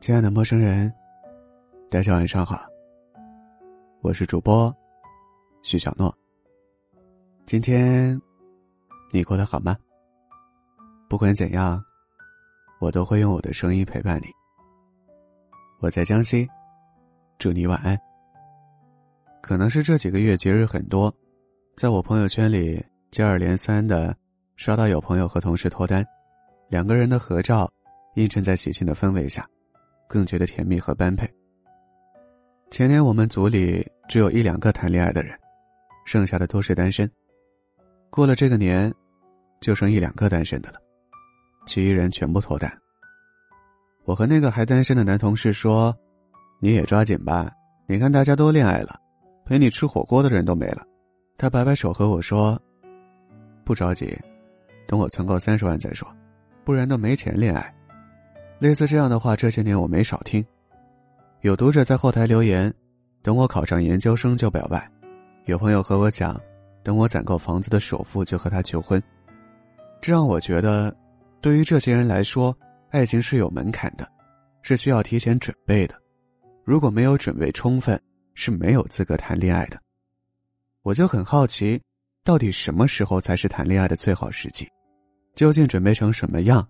亲爱的陌生人，大家晚上好。我是主播徐小诺。今天你过得好吗？不管怎样，我都会用我的声音陪伴你。我在江西，祝你晚安。可能是这几个月节日很多，在我朋友圈里接二连三的刷到有朋友和同事脱单，两个人的合照映衬在喜庆的氛围下。更觉得甜蜜和般配。前年我们组里只有一两个谈恋爱的人，剩下的都是单身。过了这个年，就剩一两个单身的了，其余人全部脱单。我和那个还单身的男同事说：“你也抓紧吧，你看大家都恋爱了，陪你吃火锅的人都没了。”他摆摆手和我说：“不着急，等我存够三十万再说，不然都没钱恋爱。”类似这样的话，这些年我没少听。有读者在后台留言：“等我考上研究生就表白。”有朋友和我讲：“等我攒够房子的首付就和他求婚。”这让我觉得，对于这些人来说，爱情是有门槛的，是需要提前准备的。如果没有准备充分，是没有资格谈恋爱的。我就很好奇，到底什么时候才是谈恋爱的最好时机？究竟准备成什么样？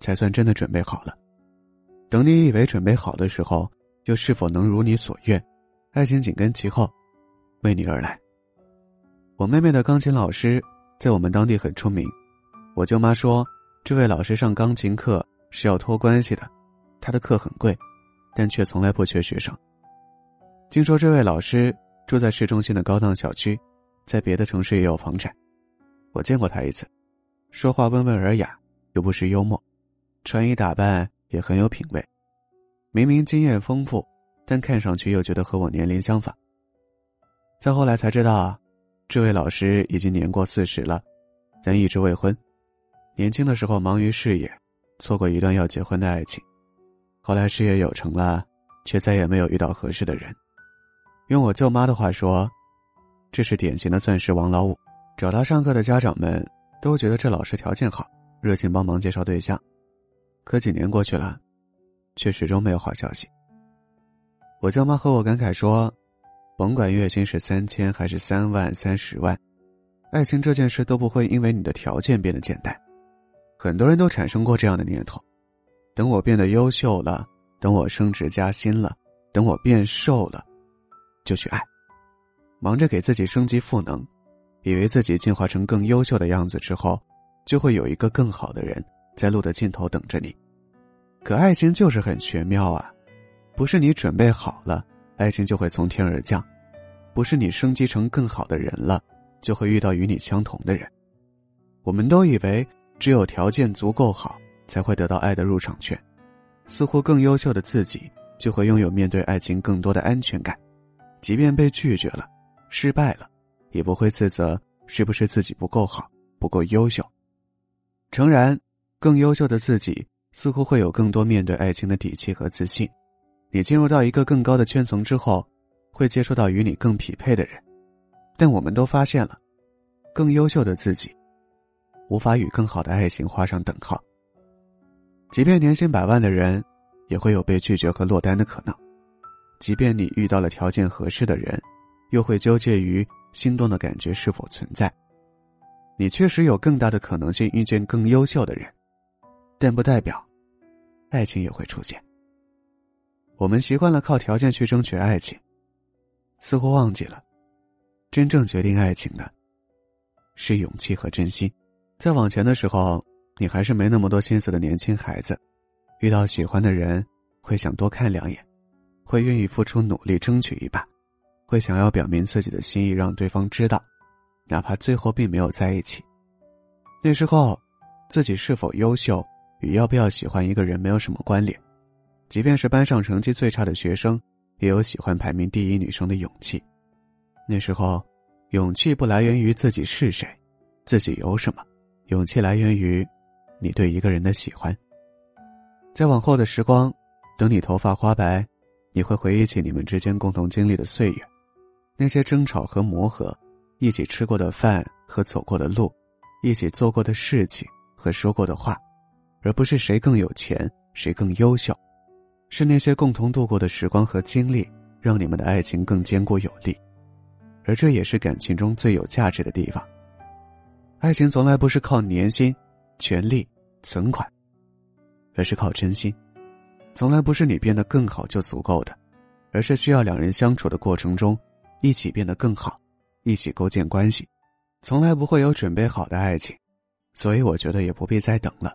才算真的准备好了。等你以为准备好的时候，又是否能如你所愿？爱情紧跟其后，为你而来。我妹妹的钢琴老师在我们当地很出名。我舅妈说，这位老师上钢琴课是要托关系的，他的课很贵，但却从来不缺学生。听说这位老师住在市中心的高档小区，在别的城市也有房产。我见过他一次，说话温文尔雅，又不失幽默。穿衣打扮也很有品味，明明经验丰富，但看上去又觉得和我年龄相仿。再后来才知道，这位老师已经年过四十了，但一直未婚。年轻的时候忙于事业，错过一段要结婚的爱情，后来事业有成了，却再也没有遇到合适的人。用我舅妈的话说，这是典型的钻石王老五。找他上课的家长们都觉得这老师条件好，热情帮忙介绍对象。可几年过去了，却始终没有好消息。我舅妈和我感慨说：“甭管月薪是三千还是三万、三十万，爱情这件事都不会因为你的条件变得简单。”很多人都产生过这样的念头：等我变得优秀了，等我升职加薪了，等我变瘦了，就去爱。忙着给自己升级赋能，以为自己进化成更优秀的样子之后，就会有一个更好的人。在路的尽头等着你，可爱情就是很玄妙啊，不是你准备好了，爱情就会从天而降；不是你升级成更好的人了，就会遇到与你相同的人。我们都以为只有条件足够好，才会得到爱的入场券，似乎更优秀的自己就会拥有面对爱情更多的安全感，即便被拒绝了、失败了，也不会自责是不是自己不够好、不够优秀。诚然。更优秀的自己似乎会有更多面对爱情的底气和自信。你进入到一个更高的圈层之后，会接触到与你更匹配的人。但我们都发现了，更优秀的自己无法与更好的爱情画上等号。即便年薪百万的人，也会有被拒绝和落单的可能。即便你遇到了条件合适的人，又会纠结于心动的感觉是否存在。你确实有更大的可能性遇见更优秀的人。但不代表，爱情也会出现。我们习惯了靠条件去争取爱情，似乎忘记了，真正决定爱情的，是勇气和真心。在往前的时候，你还是没那么多心思的年轻孩子，遇到喜欢的人，会想多看两眼，会愿意付出努力争取一把，会想要表明自己的心意让对方知道，哪怕最后并没有在一起。那时候，自己是否优秀？与要不要喜欢一个人没有什么关联，即便是班上成绩最差的学生，也有喜欢排名第一女生的勇气。那时候，勇气不来源于自己是谁，自己有什么，勇气来源于你对一个人的喜欢。在往后的时光，等你头发花白，你会回忆起你们之间共同经历的岁月，那些争吵和磨合，一起吃过的饭和走过的路，一起做过的事情和说过的话。而不是谁更有钱，谁更优秀，是那些共同度过的时光和经历，让你们的爱情更坚固有力，而这也是感情中最有价值的地方。爱情从来不是靠年薪、权力、存款，而是靠真心；从来不是你变得更好就足够的，而是需要两人相处的过程中，一起变得更好，一起构建关系。从来不会有准备好的爱情，所以我觉得也不必再等了，